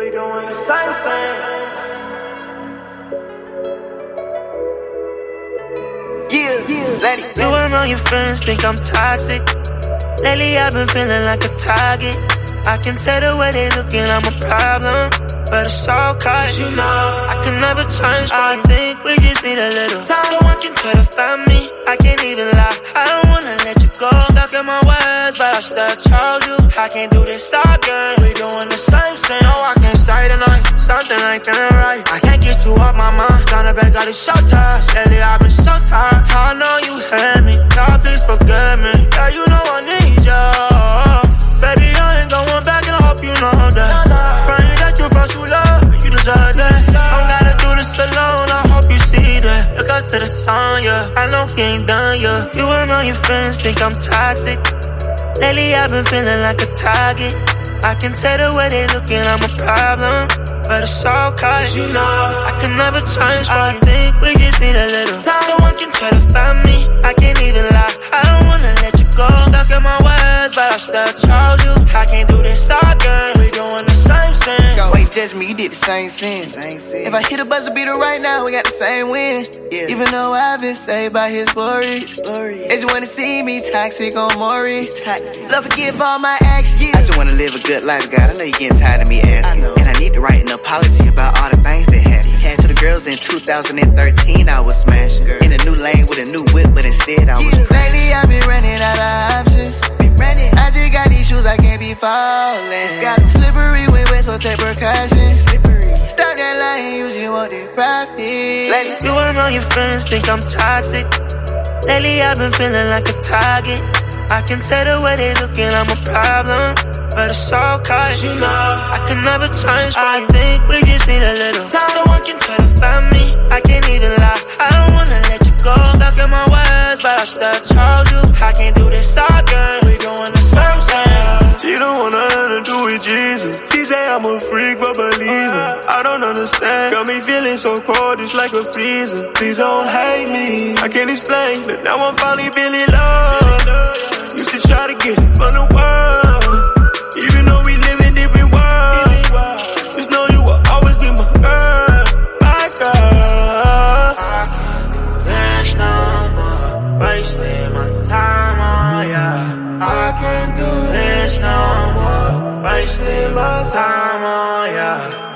We doing the same thing. Yeah, let it You and all your friends think I'm toxic. Lately I've been feeling like a target. I can tell the way they looking, I'm a problem. But it's all cause you know I can never change. I think we just need a little time. So Someone can try to find me. I can't even lie. I don't wanna let you go. Stuck in my but I still chose you. I can't do this again. We doing the same thing. No, I can't stay tonight. Something ain't feeling right. I can't get you off my mind. Trying to back out the show time. Lately I've been so tired. I know you hate me. God, please forgive me. Yeah, you know I need you. Baby, I ain't going back and I hope you know that. Praying that you found true love. You deserve that. Gotta do this alone. I hope you see that. Look up to the sun, yeah. I know he ain't done, yeah. You and all your friends think I'm toxic. Lately I've been feeling like a target. I can tell the way they looking, I'm a problem. But it's all cause you know I can never change I think we just need I still chose you. I can't do this again. We doing the same thing. Go. Wait, just me, you did the same sin. If I hit a buzzer beater right now, we got the same win. Yeah. Even though I've been saved by his glory. glory. As you wanna see me toxic on Maury. Toxic. Love forgive all my actions. I just wanna live a good life, God. I know you're getting tired of me asking. And I need to write an apology about all the things that happened. Had to the girls in 2013, I was smashing. In a new lane with a new whip, but instead I was. Lately I've been running out of be falling. Just got slippery when wet, so take precautions. Slippery. Stop that lying, you just want the profit. You and all your friends think I'm toxic. Lately I've been feeling like a target. I can tell the way they looking, I'm a problem. But it's all cause you know I can never change I you. think we just need a little time. Someone can try to find me. I can't even lie. I don't wanna let you go. Stuck in my ways, but I still chose Jesus. She say I'm a freak, but believe me. I don't understand. Got me feeling so cold, it's like a freezer. Please don't hate me. I can't explain, but now I'm finally feeling love. Used to try to get it from the world. Even though we live in different worlds. Just know you will always be my girl. My girl. Oh I can't do this no more. Wasting my time on ya. I can't do this no more. Wasting my time on ya.